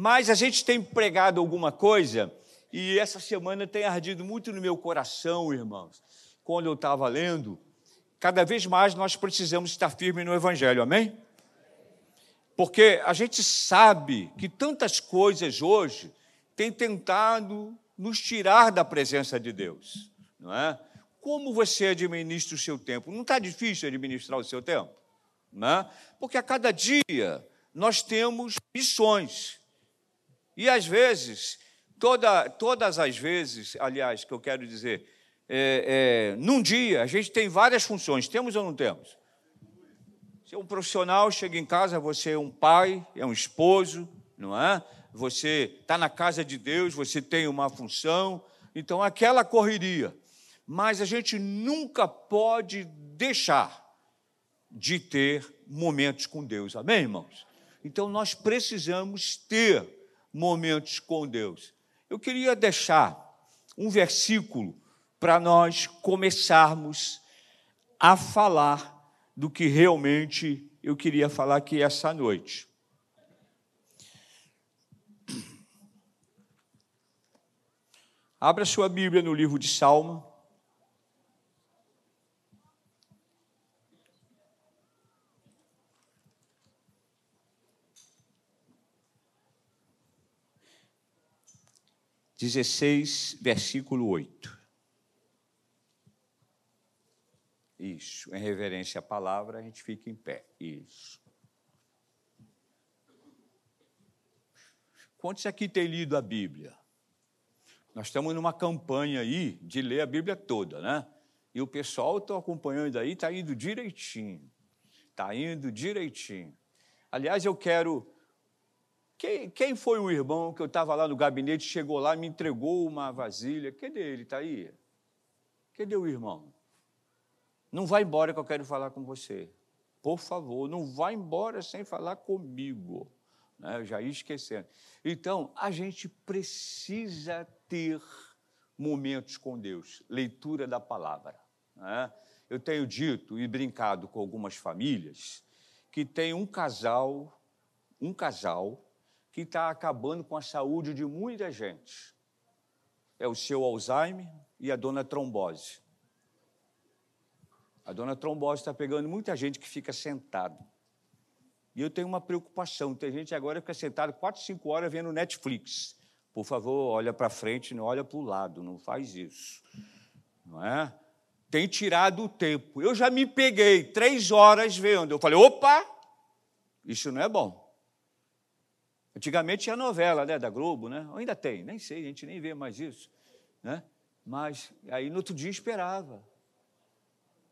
Mas a gente tem pregado alguma coisa e essa semana tem ardido muito no meu coração, irmãos. Quando eu estava lendo, cada vez mais nós precisamos estar firmes no Evangelho, amém? Porque a gente sabe que tantas coisas hoje têm tentado nos tirar da presença de Deus, não é? Como você administra o seu tempo? Não está difícil administrar o seu tempo? Não é? Porque a cada dia nós temos missões. E às vezes, toda, todas as vezes, aliás, que eu quero dizer, é, é, num dia a gente tem várias funções, temos ou não temos? Você é um profissional, chega em casa, você é um pai, é um esposo, não é? Você está na casa de Deus, você tem uma função, então aquela correria. Mas a gente nunca pode deixar de ter momentos com Deus, amém, irmãos? Então nós precisamos ter momentos com Deus. Eu queria deixar um versículo para nós começarmos a falar do que realmente eu queria falar aqui essa noite. Abra sua Bíblia no livro de Salmo. Dezesseis, versículo oito. Isso, em reverência à palavra, a gente fica em pé. Isso. Quantos aqui têm lido a Bíblia? Nós estamos numa campanha aí de ler a Bíblia toda, né? E o pessoal está acompanhando aí, está indo direitinho. Está indo direitinho. Aliás, eu quero. Quem, quem foi o irmão que eu estava lá no gabinete, chegou lá me entregou uma vasilha? Cadê ele? Está aí? Cadê o irmão? Não vá embora que eu quero falar com você. Por favor, não vá embora sem falar comigo. Né? Eu já ia esquecendo. Então, a gente precisa ter momentos com Deus, leitura da palavra. Né? Eu tenho dito e brincado com algumas famílias que tem um casal, um casal que está acabando com a saúde de muita gente. É o seu Alzheimer e a dona trombose. A dona trombose está pegando muita gente que fica sentado. E eu tenho uma preocupação. Tem gente agora que fica sentado quatro, cinco horas vendo Netflix. Por favor, olha para frente, não olha para o lado, não faz isso. Não é? Tem tirado o tempo. Eu já me peguei três horas vendo. Eu falei, opa, isso não é bom. Antigamente tinha novela né, da Globo, né? Ainda tem, nem sei, a gente nem vê mais isso. Né? Mas aí no outro dia esperava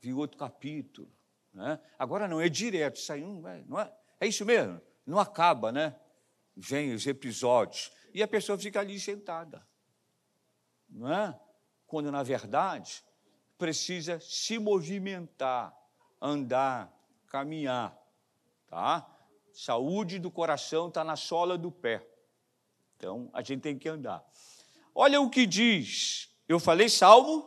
vi outro capítulo. Né? Agora não, é direto, sai um, não é, é isso mesmo, não acaba, né? Vem os episódios e a pessoa fica ali sentada, não é? Quando na verdade precisa se movimentar, andar, caminhar, tá? Saúde do coração está na sola do pé. Então a gente tem que andar. Olha o que diz. Eu falei Salmo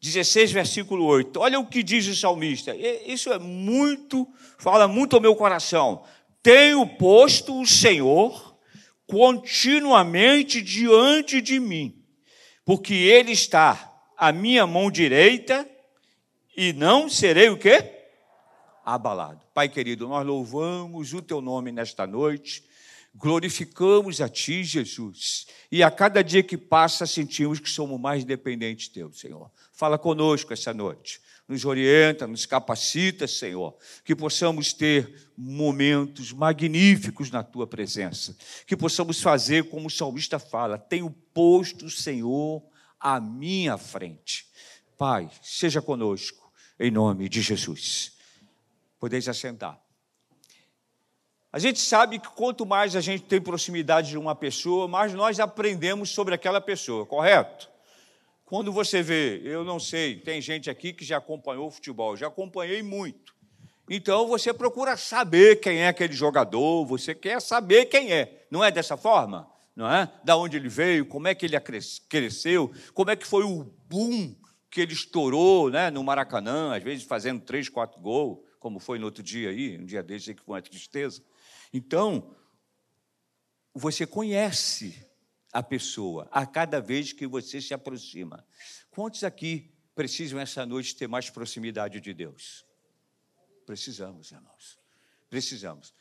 16, versículo 8. Olha o que diz o salmista. Isso é muito, fala muito ao meu coração. Tenho posto o Senhor continuamente diante de mim, porque Ele está à minha mão direita e não serei o quê? Abalado. Pai querido, nós louvamos o teu nome nesta noite glorificamos a Ti, Jesus, e a cada dia que passa sentimos que somos mais dependentes de Teu, Senhor. Fala conosco essa noite, nos orienta, nos capacita, Senhor, que possamos ter momentos magníficos na Tua presença, que possamos fazer como o salmista fala: tenho posto o Senhor à minha frente. Pai, seja conosco, em nome de Jesus. Podeis assentar. A gente sabe que quanto mais a gente tem proximidade de uma pessoa, mais nós aprendemos sobre aquela pessoa, correto? Quando você vê, eu não sei, tem gente aqui que já acompanhou o futebol, já acompanhei muito. Então você procura saber quem é aquele jogador, você quer saber quem é. Não é dessa forma? Não é? Da onde ele veio, como é que ele cresceu, como é que foi o boom que ele estourou né, no Maracanã, às vezes fazendo três, quatro gols como foi no outro dia aí, um dia desse que foi uma tristeza. Então, você conhece a pessoa a cada vez que você se aproxima. Quantos aqui precisam essa noite ter mais proximidade de Deus? Precisamos, irmãos. Precisamos.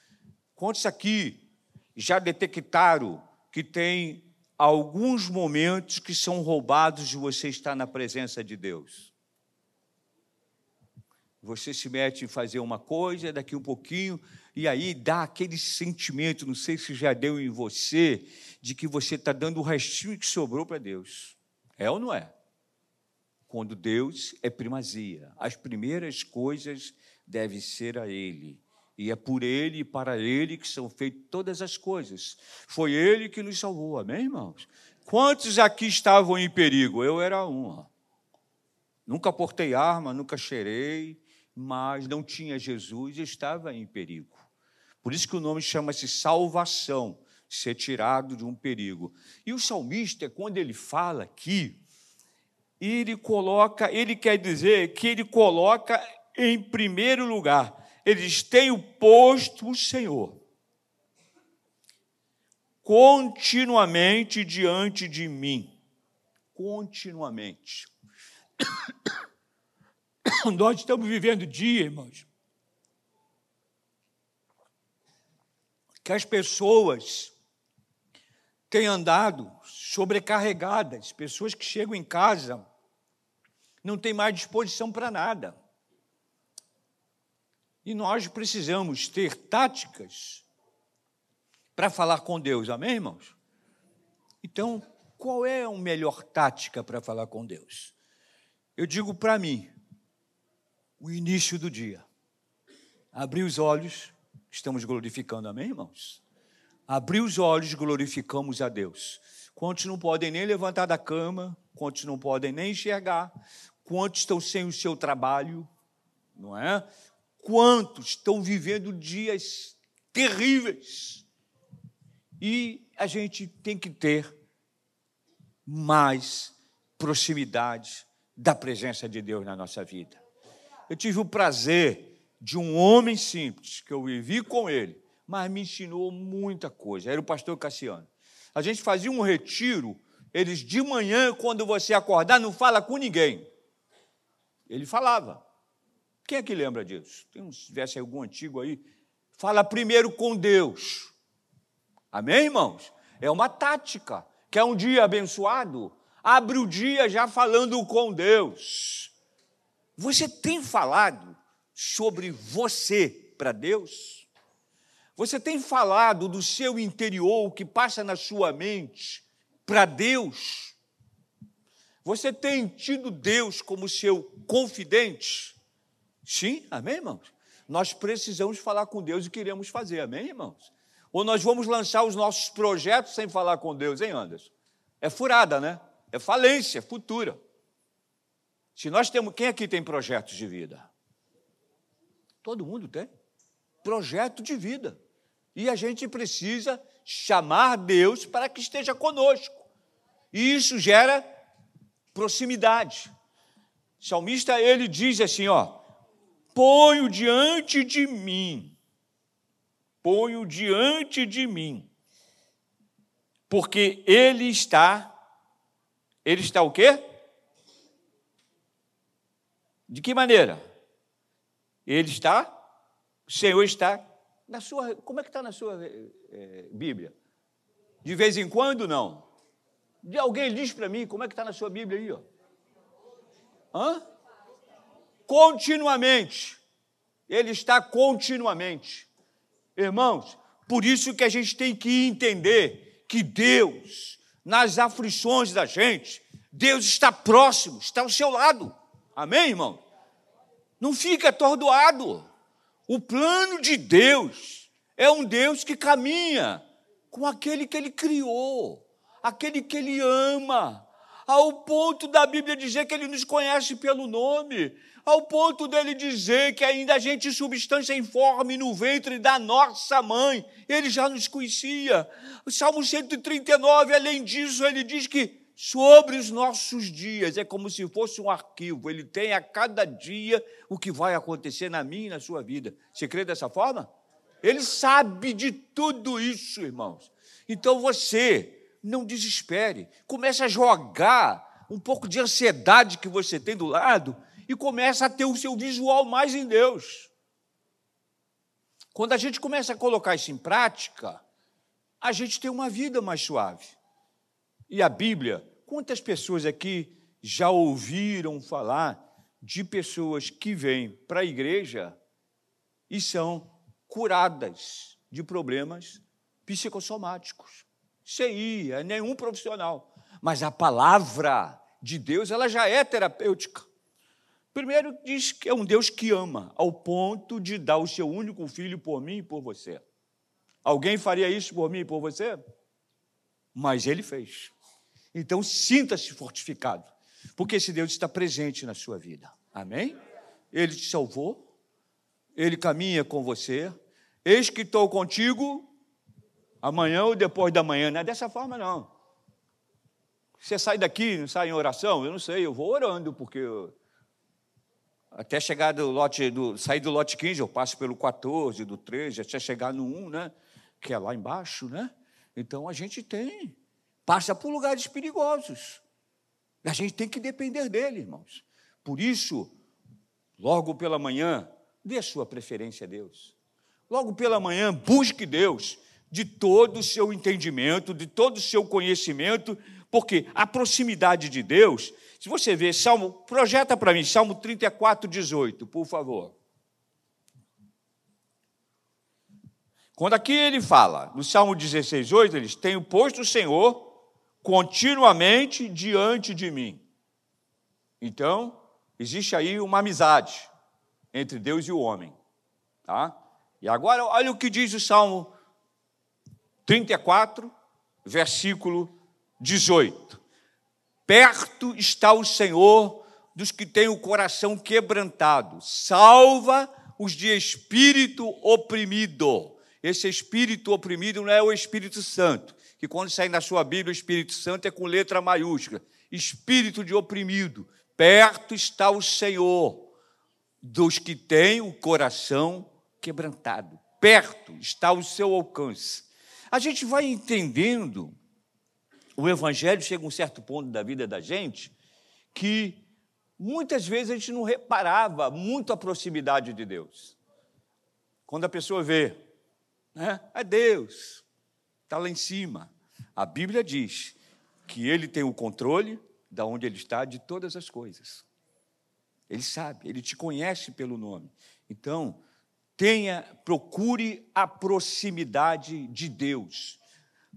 Quantos aqui já detectaram que tem alguns momentos que são roubados de você estar na presença de Deus? Você se mete em fazer uma coisa, daqui um pouquinho, e aí dá aquele sentimento, não sei se já deu em você, de que você está dando o restinho que sobrou para Deus. É ou não é? Quando Deus é primazia, as primeiras coisas devem ser a Ele. E é por Ele e para Ele que são feitas todas as coisas. Foi Ele que nos salvou, amém, irmãos? Quantos aqui estavam em perigo? Eu era um. Nunca portei arma, nunca cheirei, mas não tinha Jesus e estava em perigo. Por isso que o nome chama-se salvação, ser tirado de um perigo. E o salmista, quando ele fala aqui, ele coloca, ele quer dizer que ele coloca em primeiro lugar. Ele diz: Tenho posto o Senhor continuamente diante de mim. Continuamente. Nós estamos vivendo dia, irmãos, que as pessoas têm andado sobrecarregadas, pessoas que chegam em casa não têm mais disposição para nada. E nós precisamos ter táticas para falar com Deus, amém, irmãos? Então, qual é a melhor tática para falar com Deus? Eu digo para mim, o início do dia. Abrir os olhos, estamos glorificando, amém, irmãos? Abrir os olhos, glorificamos a Deus. Quantos não podem nem levantar da cama, quantos não podem nem enxergar, quantos estão sem o seu trabalho, não é? Quantos estão vivendo dias terríveis. E a gente tem que ter mais proximidade da presença de Deus na nossa vida. Eu tive o prazer de um homem simples, que eu vivi com ele, mas me ensinou muita coisa. Era o pastor Cassiano. A gente fazia um retiro, eles de manhã, quando você acordar, não fala com ninguém. Ele falava. Quem é que lembra disso? Tem um, se tivesse algum antigo aí. Fala primeiro com Deus. Amém, irmãos? É uma tática. Quer um dia abençoado? Abre o dia já falando com Deus. Você tem falado sobre você para Deus? Você tem falado do seu interior, o que passa na sua mente, para Deus? Você tem tido Deus como seu confidente? Sim, amém, irmãos? Nós precisamos falar com Deus e queremos fazer, amém, irmãos? Ou nós vamos lançar os nossos projetos sem falar com Deus, hein, Anderson? É furada, né? É falência futura. Se nós temos, quem aqui tem projetos de vida? Todo mundo tem. Projeto de vida. E a gente precisa chamar Deus para que esteja conosco. E isso gera proximidade. O salmista ele diz assim, ó: Ponho diante de mim. Ponho diante de mim. Porque ele está ele está o quê? De que maneira? Ele está, o Senhor está na sua. Como é que está na sua é, Bíblia? De vez em quando, não. De alguém diz para mim como é que está na sua Bíblia aí, ó. Hã? Continuamente. Ele está continuamente. Irmãos, por isso que a gente tem que entender que Deus, nas aflições da gente, Deus está próximo, está ao seu lado. Amém, irmão? Não fica atordoado. O plano de Deus é um Deus que caminha com aquele que ele criou, aquele que ele ama, ao ponto da Bíblia dizer que ele nos conhece pelo nome, ao ponto dele dizer que ainda a gente substância informe no ventre da nossa mãe, ele já nos conhecia. O Salmo 139, além disso, ele diz que sobre os nossos dias. É como se fosse um arquivo. Ele tem a cada dia o que vai acontecer na minha e na sua vida. Você crê dessa forma? Ele sabe de tudo isso, irmãos. Então você não desespere. Comece a jogar um pouco de ansiedade que você tem do lado e comece a ter o seu visual mais em Deus. Quando a gente começa a colocar isso em prática, a gente tem uma vida mais suave. E a Bíblia Quantas pessoas aqui já ouviram falar de pessoas que vêm para a igreja e são curadas de problemas psicossomáticos? CI, é nenhum profissional. Mas a palavra de Deus, ela já é terapêutica. Primeiro, diz que é um Deus que ama, ao ponto de dar o seu único filho por mim e por você. Alguém faria isso por mim e por você? Mas ele fez. Então, sinta-se fortificado, porque esse Deus está presente na sua vida. Amém? Ele te salvou, ele caminha com você. Eis que estou contigo amanhã ou depois da manhã. Não é dessa forma, não. Você sai daqui, não sai em oração? Eu não sei, eu vou orando, porque eu... até chegar do lote, do, sair do lote 15, eu passo pelo 14, do 13, até chegar no 1, né? Que é lá embaixo, né? Então a gente tem passa por lugares perigosos. A gente tem que depender dele, irmãos. Por isso, logo pela manhã, dê a sua preferência a Deus. Logo pela manhã, busque Deus de todo o seu entendimento, de todo o seu conhecimento, porque a proximidade de Deus, se você ver, Salmo, projeta para mim, Salmo 34, 18, por favor. Quando aqui ele fala, no Salmo 16, 8, ele diz: Tenho posto o Senhor continuamente diante de mim. Então, existe aí uma amizade entre Deus e o homem. Tá? E agora, olha o que diz o Salmo 34, versículo 18. Perto está o Senhor dos que têm o coração quebrantado, salva os de espírito oprimido. Esse espírito oprimido não é o Espírito Santo, que quando sai na sua Bíblia, o Espírito Santo é com letra maiúscula. Espírito de oprimido, perto está o Senhor dos que têm o coração quebrantado. Perto está o seu alcance. A gente vai entendendo, o Evangelho chega a um certo ponto da vida da gente, que muitas vezes a gente não reparava muito a proximidade de Deus. Quando a pessoa vê, né, é Deus, está lá em cima. A Bíblia diz que ele tem o controle de onde ele está de todas as coisas. Ele sabe, ele te conhece pelo nome. Então, tenha, procure a proximidade de Deus.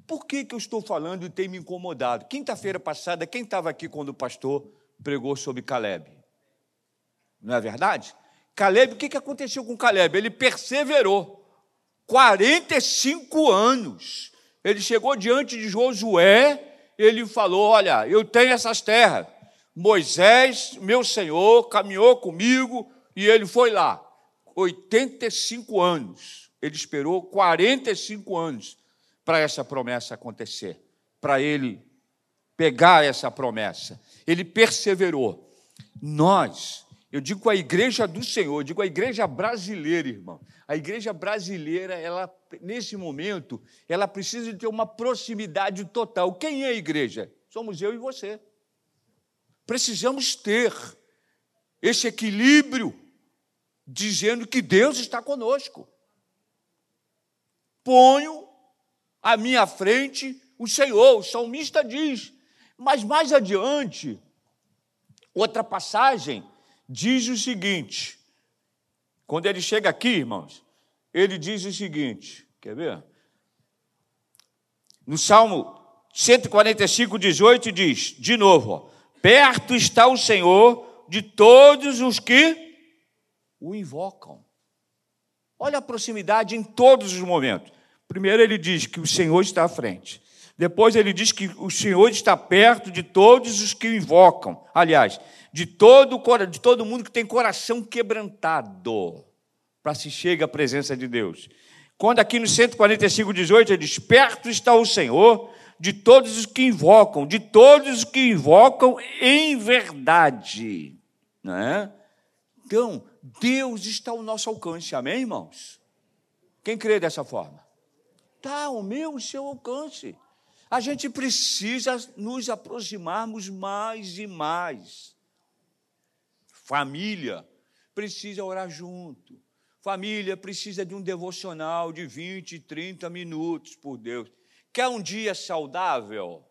Por que, que eu estou falando e tem me incomodado? Quinta-feira passada, quem estava aqui quando o pastor pregou sobre Caleb? Não é verdade? Caleb, o que, que aconteceu com Caleb? Ele perseverou 45 anos ele chegou diante de Josué, ele falou: Olha, eu tenho essas terras. Moisés, meu senhor, caminhou comigo e ele foi lá. 85 anos. Ele esperou 45 anos para essa promessa acontecer, para ele pegar essa promessa. Ele perseverou. Nós eu digo a igreja do Senhor, eu digo a igreja brasileira, irmão. A igreja brasileira, ela nesse momento, ela precisa de ter uma proximidade total. Quem é a igreja? Somos eu e você. Precisamos ter esse equilíbrio dizendo que Deus está conosco. Ponho à minha frente o Senhor, o salmista diz. Mas mais adiante, outra passagem, diz o seguinte: quando ele chega aqui, irmãos, ele diz o seguinte: quer ver? No Salmo 145, 18, diz, de novo, ó, perto está o Senhor de todos os que o invocam. Olha a proximidade em todos os momentos. Primeiro, ele diz que o Senhor está à frente. Depois, ele diz que o Senhor está perto de todos os que o invocam. Aliás, de todo, de todo mundo que tem coração quebrantado, para se chegar à presença de Deus. Quando aqui no 145, 18, ele diz: Perto está o Senhor de todos os que invocam, de todos os que invocam em verdade. Não é? Então, Deus está ao nosso alcance, amém, irmãos? Quem crê dessa forma? Está ao meu e seu alcance. A gente precisa nos aproximarmos mais e mais. Família precisa orar junto. Família precisa de um devocional de 20, 30 minutos por Deus. Quer um dia saudável?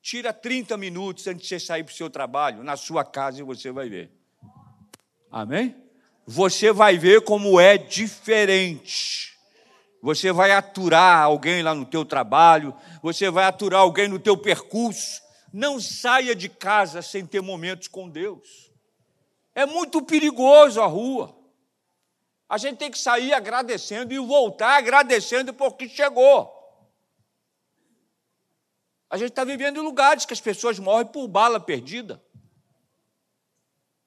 Tira 30 minutos antes de você sair para o seu trabalho, na sua casa, e você vai ver. Amém? Você vai ver como é diferente. Você vai aturar alguém lá no teu trabalho, você vai aturar alguém no teu percurso. Não saia de casa sem ter momentos com Deus. É muito perigoso a rua. A gente tem que sair agradecendo e voltar agradecendo porque chegou. A gente está vivendo em lugares que as pessoas morrem por bala perdida.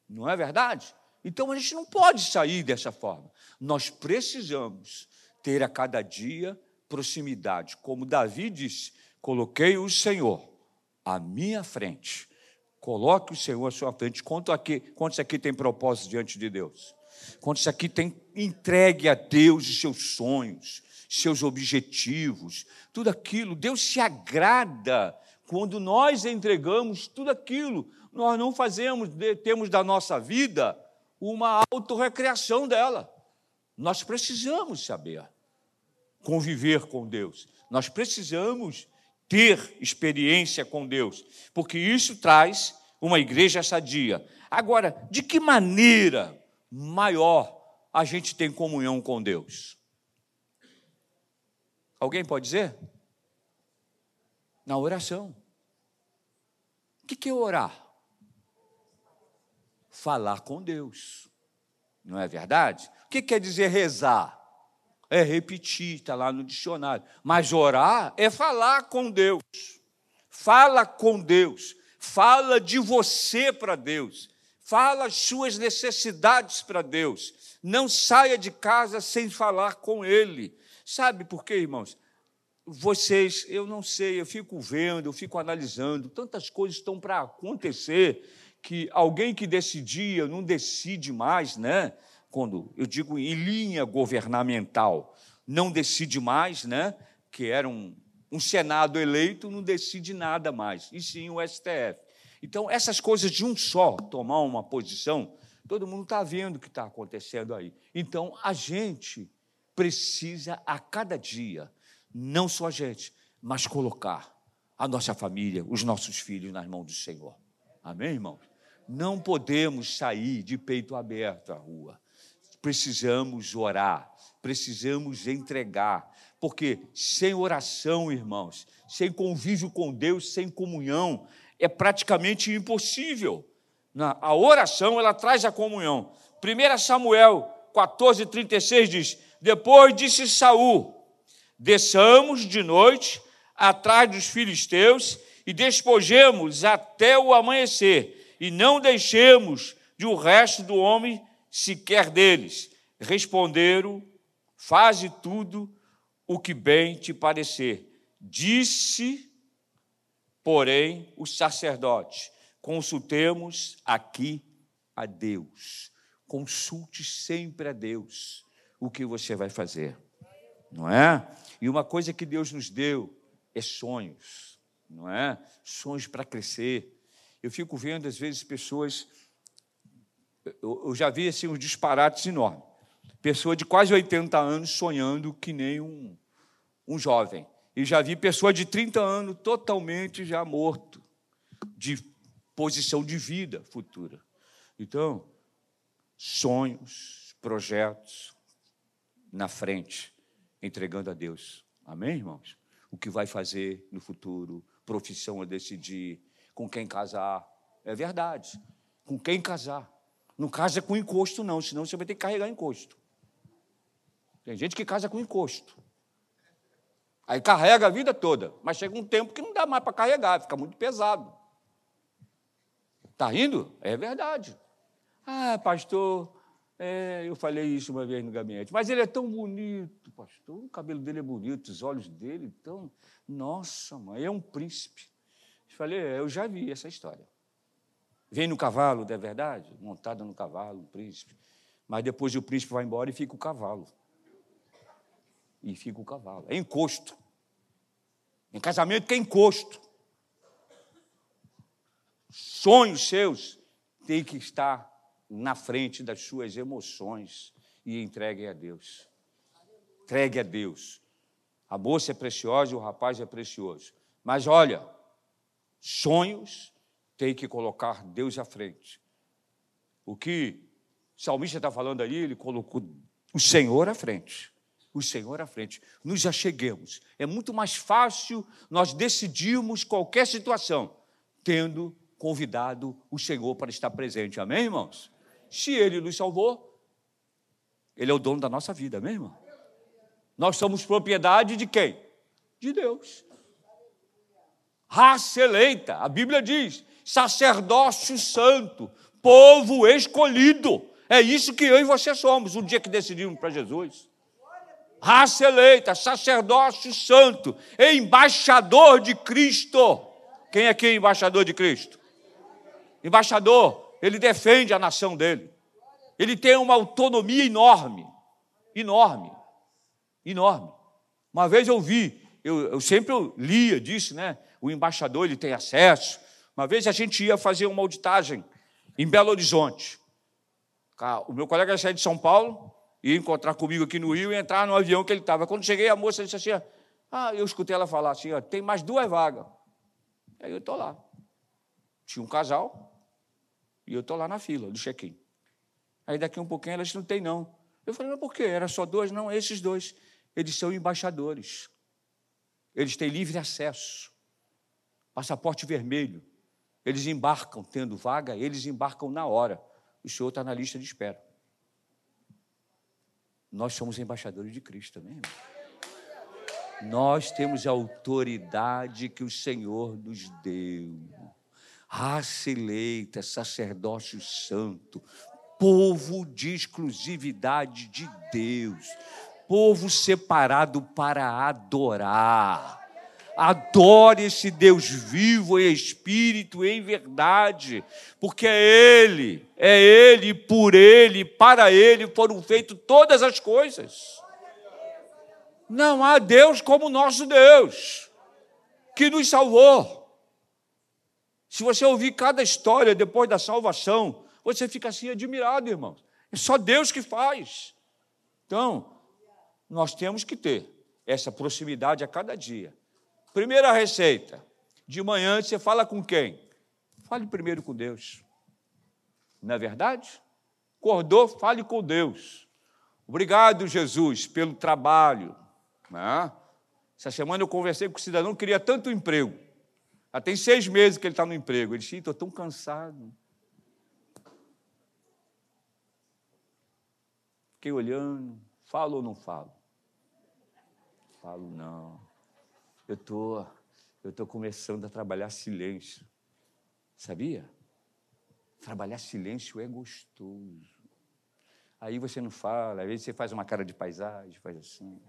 Não é verdade? Então a gente não pode sair dessa forma. Nós precisamos ter a cada dia proximidade. Como Davi disse: coloquei o Senhor à minha frente. Coloque o Senhor à sua frente. Quantos aqui, quantos aqui tem propósito diante de Deus? Quantos aqui tem entregue a Deus os seus sonhos, seus objetivos, tudo aquilo? Deus se agrada quando nós entregamos tudo aquilo. Nós não fazemos, temos da nossa vida uma autorrecreação dela. Nós precisamos saber conviver com Deus. Nós precisamos ter experiência com Deus, porque isso traz uma igreja sadia. Agora, de que maneira maior a gente tem comunhão com Deus? Alguém pode dizer? Na oração. O que é orar? Falar com Deus. Não é verdade? O que quer dizer rezar? É repetir, está lá no dicionário. Mas orar é falar com Deus. Fala com Deus. Fala de você para Deus. Fala as suas necessidades para Deus. Não saia de casa sem falar com Ele. Sabe por quê, irmãos? Vocês, eu não sei, eu fico vendo, eu fico analisando, tantas coisas estão para acontecer que alguém que decidia não decide mais, né? Quando eu digo em linha governamental, não decide mais, né? Que era um, um Senado eleito, não decide nada mais, e sim o STF. Então, essas coisas de um só tomar uma posição, todo mundo está vendo o que está acontecendo aí. Então, a gente precisa a cada dia, não só a gente, mas colocar a nossa família, os nossos filhos nas mãos do Senhor. Amém, irmãos? Não podemos sair de peito aberto à rua. Precisamos orar, precisamos entregar, porque sem oração, irmãos, sem convívio com Deus, sem comunhão, é praticamente impossível. A oração, ela traz a comunhão. 1 Samuel 14, 36 diz: Depois disse Saul: Desçamos de noite atrás dos filisteus e despojemos até o amanhecer, e não deixemos de o resto do homem sequer deles. Responderam: Faze tudo o que bem te parecer. Disse Porém, os sacerdotes, consultemos aqui a Deus. Consulte sempre a Deus o que você vai fazer, não é? E uma coisa que Deus nos deu é sonhos, não é? Sonhos para crescer. Eu fico vendo, às vezes, pessoas. Eu já vi assim, uns disparates enormes. Pessoa de quase 80 anos sonhando que nem um, um jovem. E já vi pessoa de 30 anos totalmente já morto, de posição de vida futura. Então, sonhos, projetos na frente, entregando a Deus. Amém, irmãos? O que vai fazer no futuro, profissão a decidir, com quem casar. É verdade. Com quem casar. Não casa com encosto, não, senão você vai ter que carregar encosto. Tem gente que casa com encosto. Aí carrega a vida toda, mas chega um tempo que não dá mais para carregar, fica muito pesado. Está rindo? É verdade. Ah, pastor, É, eu falei isso uma vez no gabinete. Mas ele é tão bonito, pastor. O cabelo dele é bonito, os olhos dele tão. Nossa, mãe, é um príncipe. Eu falei, é, eu já vi essa história. Vem no cavalo, não é verdade? Montado no cavalo, um príncipe. Mas depois o príncipe vai embora e fica o cavalo. E fica o cavalo. É encosto. Em casamento que é encosto. Sonhos seus têm que estar na frente das suas emoções e entregue a Deus. Entregue a Deus. A moça é preciosa e o rapaz é precioso. Mas olha, sonhos tem que colocar Deus à frente. O que o salmista está falando ali, ele colocou o Senhor à frente. O Senhor à frente. Nos acheguemos. É muito mais fácil nós decidirmos qualquer situação tendo convidado o Senhor para estar presente. Amém, irmãos? Se Ele nos salvou, Ele é o dono da nossa vida, amém, irmão? Nós somos propriedade de quem? De Deus. Raça eleita, a Bíblia diz, sacerdócio santo, povo escolhido. É isso que eu e você somos, o dia que decidimos para Jesus. Raça eleita, sacerdócio santo, embaixador de Cristo. Quem aqui é embaixador de Cristo? Embaixador ele defende a nação dele. Ele tem uma autonomia enorme, enorme, enorme. Uma vez eu vi, eu, eu sempre lia disso, né? O embaixador ele tem acesso. Uma vez a gente ia fazer uma auditagem em Belo Horizonte. O meu colega saía de São Paulo, ia encontrar comigo aqui no Rio e entrar no avião que ele estava. Quando cheguei, a moça disse assim: Ah, eu escutei ela falar assim: tem mais duas vagas. Aí eu estou lá. Tinha um casal, e eu estou lá na fila do check-in. Aí daqui um pouquinho elas não tem, não. Eu falei, mas por quê? Era só dois? Não, esses dois. Eles são embaixadores. Eles têm livre acesso. Passaporte vermelho. Eles embarcam tendo vaga, eles embarcam na hora. O senhor está na lista de espera. Nós somos embaixadores de Cristo. Irmão. Nós temos a autoridade que o Senhor nos deu raça eleita, sacerdócio santo, povo de exclusividade de Deus, povo separado para adorar. Adore esse Deus vivo em espírito, em verdade, porque é Ele, é Ele, por Ele, para Ele foram feitas todas as coisas. Não há Deus como nosso Deus, que nos salvou se você ouvir cada história depois da salvação, você fica assim admirado, irmãos. É só Deus que faz. Então, nós temos que ter essa proximidade a cada dia. Primeira receita: de manhã você fala com quem? Fale primeiro com Deus. Não é verdade? Acordou, fale com Deus. Obrigado, Jesus, pelo trabalho. Né? Essa semana eu conversei com um cidadão que queria tanto emprego. Já tem seis meses que ele está no emprego. Ele disse: estou tão cansado. Fiquei olhando, falo ou não falo? Falo não. Eu tô, eu tô começando a trabalhar silêncio. Sabia? Trabalhar silêncio é gostoso. Aí você não fala, às vezes você faz uma cara de paisagem, faz assim.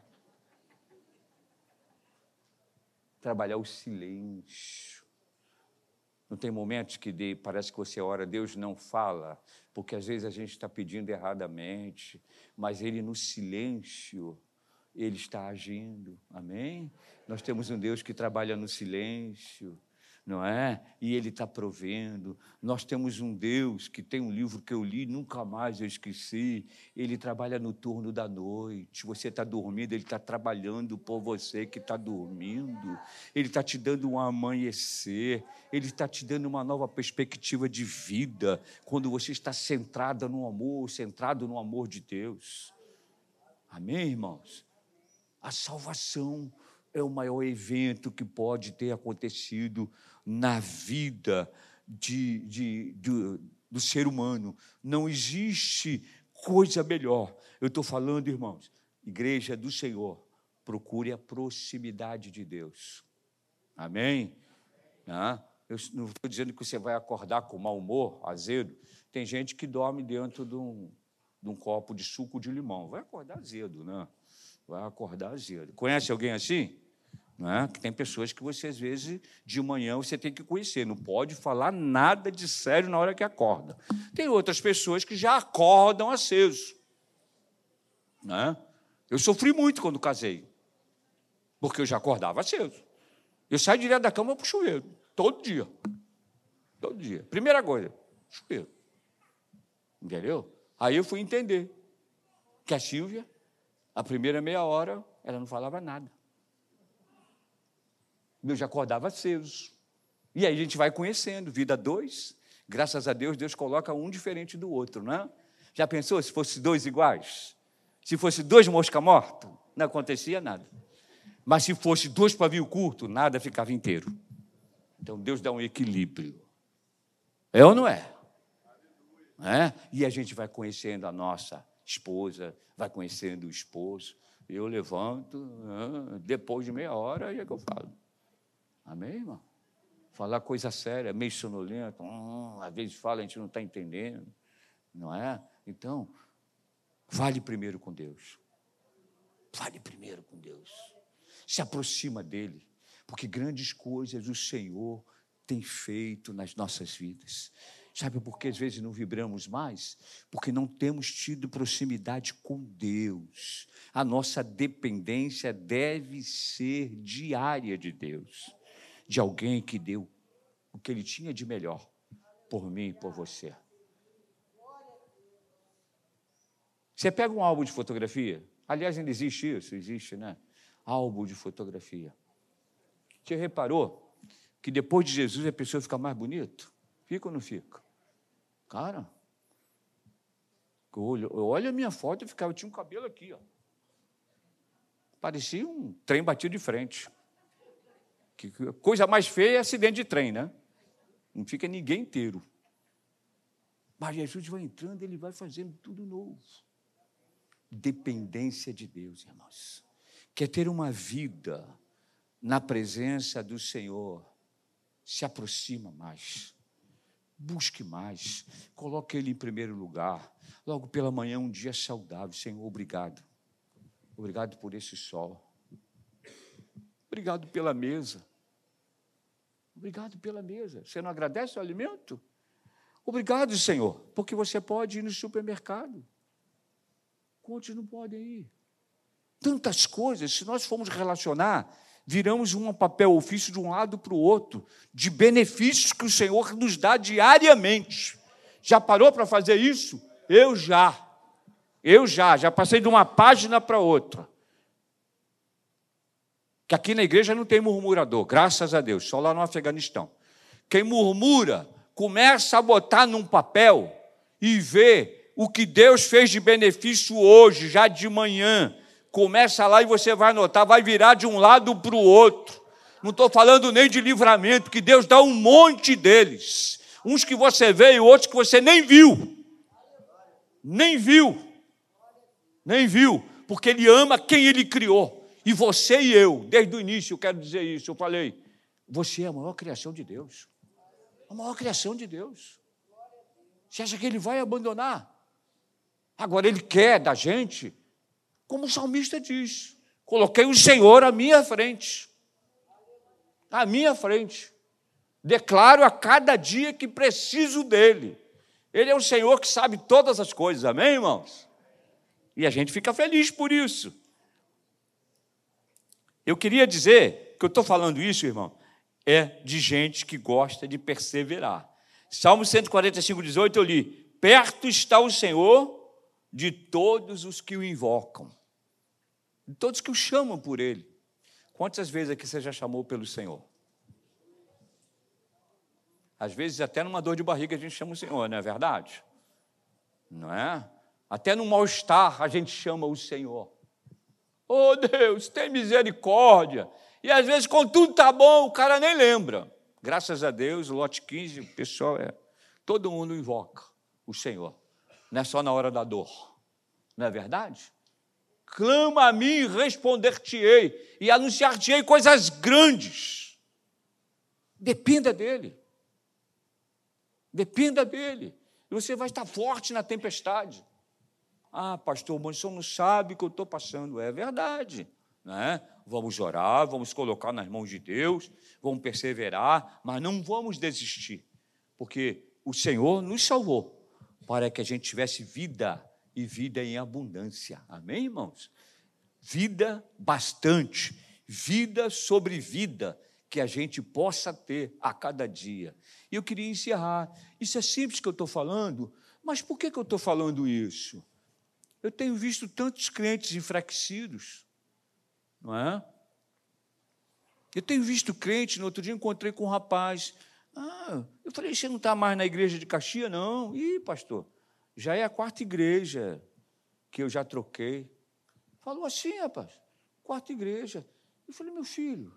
trabalhar o silêncio. Não tem momentos que de, parece que você ora, Deus não fala, porque às vezes a gente está pedindo erradamente, mas Ele no silêncio, Ele está agindo. Amém? Nós temos um Deus que trabalha no silêncio não é? E Ele está provendo. Nós temos um Deus que tem um livro que eu li, nunca mais eu esqueci. Ele trabalha no turno da noite. Você está dormindo, Ele está trabalhando por você que está dormindo. Ele está te dando um amanhecer. Ele está te dando uma nova perspectiva de vida quando você está centrada no amor, centrado no amor de Deus. Amém, irmãos? A salvação é o maior evento que pode ter acontecido na vida de, de, de, do ser humano. Não existe coisa melhor. Eu estou falando, irmãos, igreja do Senhor, procure a proximidade de Deus. Amém? Ah, eu não estou dizendo que você vai acordar com mau humor, azedo. Tem gente que dorme dentro de um, de um copo de suco de limão. Vai acordar azedo, né? Vai acordar azedo. Conhece alguém assim? Né? Que tem pessoas que você, às vezes, de manhã você tem que conhecer. Não pode falar nada de sério na hora que acorda. Tem outras pessoas que já acordam acesos. Né? Eu sofri muito quando casei, porque eu já acordava aceso. Eu saio direto da cama para o chuveiro, todo dia. Todo dia. Primeira coisa, chuveiro. Entendeu? Aí eu fui entender que a Silvia, a primeira meia hora, ela não falava nada. Eu já acordava aceso. E aí a gente vai conhecendo, vida dois. Graças a Deus, Deus coloca um diferente do outro, não é? Já pensou se fosse dois iguais? Se fosse dois mosca morta, não acontecia nada. Mas se fosse dois pavio curto, nada ficava inteiro. Então Deus dá um equilíbrio. É ou não é? é? E a gente vai conhecendo a nossa esposa, vai conhecendo o esposo. Eu levanto, depois de meia hora, aí é que eu falo. Amém, irmão? Falar coisa séria, meio sonolento, hum, às vezes fala, a gente não está entendendo, não é? Então, Fale primeiro com Deus. Fale primeiro com Deus. Se aproxima dele, porque grandes coisas o Senhor tem feito nas nossas vidas. Sabe por que às vezes não vibramos mais? Porque não temos tido proximidade com Deus. A nossa dependência deve ser diária de Deus, de alguém que deu o que ele tinha de melhor por mim e por você. Você pega um álbum de fotografia, aliás, ainda existe isso, existe, né? Álbum de fotografia. Você reparou que depois de Jesus a pessoa fica mais bonita? Fica ou não fica? Cara, eu olho a minha foto e ficava, eu tinha um cabelo aqui, ó. Parecia um trem batido de frente. Que coisa mais feia é acidente de trem, né? Não fica ninguém inteiro. Mas Jesus vai entrando, ele vai fazendo tudo novo dependência de Deus, irmãos. Quer ter uma vida na presença do Senhor, se aproxima mais, busque mais, coloque Ele em primeiro lugar. Logo pela manhã, um dia saudável. Senhor, obrigado. Obrigado por esse sol. Obrigado pela mesa. Obrigado pela mesa. Você não agradece o alimento? Obrigado, Senhor, porque você pode ir no supermercado. Quantos não podem ir? Tantas coisas, se nós formos relacionar, viramos um papel ofício de um lado para o outro, de benefícios que o Senhor nos dá diariamente. Já parou para fazer isso? Eu já. Eu já, já passei de uma página para outra. Que aqui na igreja não tem murmurador, graças a Deus, só lá no Afeganistão. Quem murmura começa a botar num papel e vê o que Deus fez de benefício hoje, já de manhã. Começa lá e você vai notar, vai virar de um lado para o outro. Não estou falando nem de livramento, que Deus dá um monte deles. Uns que você vê e outros que você nem viu. Nem viu. Nem viu. Porque Ele ama quem Ele criou. E você e eu, desde o início, eu quero dizer isso. Eu falei, você é a maior criação de Deus. A maior criação de Deus. Você acha que Ele vai abandonar? Agora, ele quer da gente, como o salmista diz: coloquei o Senhor à minha frente. À minha frente. Declaro a cada dia que preciso dele. Ele é o Senhor que sabe todas as coisas, amém, irmãos? E a gente fica feliz por isso. Eu queria dizer que eu estou falando isso, irmão, é de gente que gosta de perseverar. Salmo 145, 18, eu li: Perto está o Senhor de todos os que o invocam, de todos que o chamam por ele. Quantas vezes aqui você já chamou pelo Senhor? Às vezes, até numa dor de barriga, a gente chama o Senhor, não é verdade? Não é? Até no mal-estar, a gente chama o Senhor. Oh Deus, tem misericórdia. E às vezes, quando tudo está bom, o cara nem lembra. Graças a Deus, lote 15, o pessoal é. Todo mundo invoca o Senhor não é só na hora da dor, não é verdade? Clama a mim e responder-te-ei, e anunciar-te-ei coisas grandes. Dependa dele. Dependa dele. E você vai estar forte na tempestade. Ah, pastor, mas o senhor não sabe o que eu estou passando. É verdade. Né? Vamos orar, vamos colocar nas mãos de Deus, vamos perseverar, mas não vamos desistir, porque o Senhor nos salvou para que a gente tivesse vida e vida em abundância. Amém, irmãos? Vida bastante, vida sobre vida que a gente possa ter a cada dia. E eu queria encerrar. Isso é simples que eu estou falando, mas por que, que eu estou falando isso? Eu tenho visto tantos crentes enfraquecidos, não é? Eu tenho visto crentes, no outro dia encontrei com um rapaz. Ah, eu falei, você não está mais na igreja de Caxias? Não. Ih, pastor, já é a quarta igreja que eu já troquei. Falou assim, rapaz, quarta igreja. Eu falei, meu filho,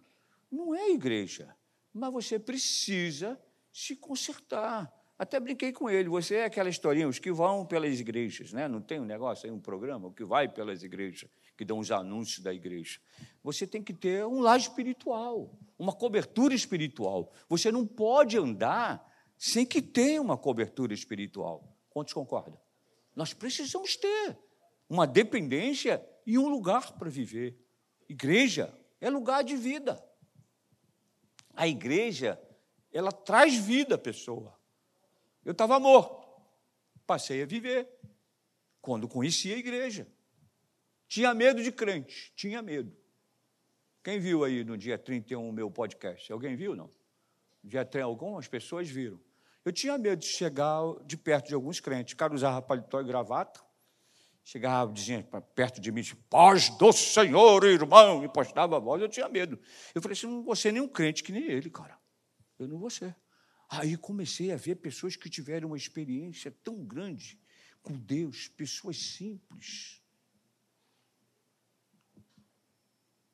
não é igreja, mas você precisa se consertar. Até brinquei com ele. Você é aquela historinha, os que vão pelas igrejas, né? não tem um negócio aí, um programa, o que vai pelas igrejas, que dão os anúncios da igreja. Você tem que ter um lar espiritual, uma cobertura espiritual. Você não pode andar sem que tenha uma cobertura espiritual. Quantos concordam? Nós precisamos ter uma dependência e um lugar para viver. Igreja é lugar de vida. A igreja, ela traz vida à pessoa. Eu estava morto. Passei a viver. Quando conheci a igreja. Tinha medo de crente, tinha medo. Quem viu aí no dia 31 o meu podcast? Alguém viu, não? Já tem algumas pessoas viram. Eu tinha medo de chegar de perto de alguns crentes. O cara usava paletó e gravata. Chegava dizendo perto de mim, paz do Senhor, irmão, e postava a voz. Eu tinha medo. Eu falei assim: não vou ser nenhum crente que nem ele, cara. Eu não vou ser. Aí comecei a ver pessoas que tiveram uma experiência tão grande com Deus, pessoas simples.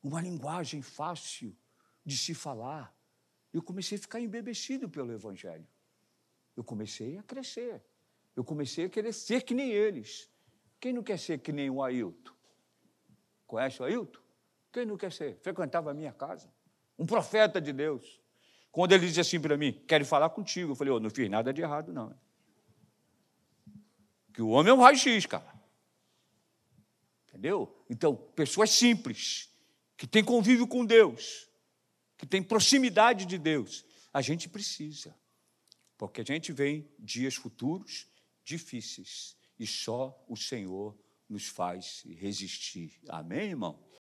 Uma linguagem fácil de se falar. Eu comecei a ficar embebecido pelo Evangelho. Eu comecei a crescer. Eu comecei a querer ser que nem eles. Quem não quer ser que nem o Ailton? Conhece o Ailton? Quem não quer ser? Frequentava a minha casa. Um profeta de Deus. Quando ele disse assim para mim, quero falar contigo, eu falei, oh, não fiz nada de errado, não. Que o homem é um raio-x, cara. Entendeu? Então, pessoas simples, que têm convívio com Deus, que têm proximidade de Deus, a gente precisa. Porque a gente vem dias futuros difíceis e só o Senhor nos faz resistir. Amém, irmão?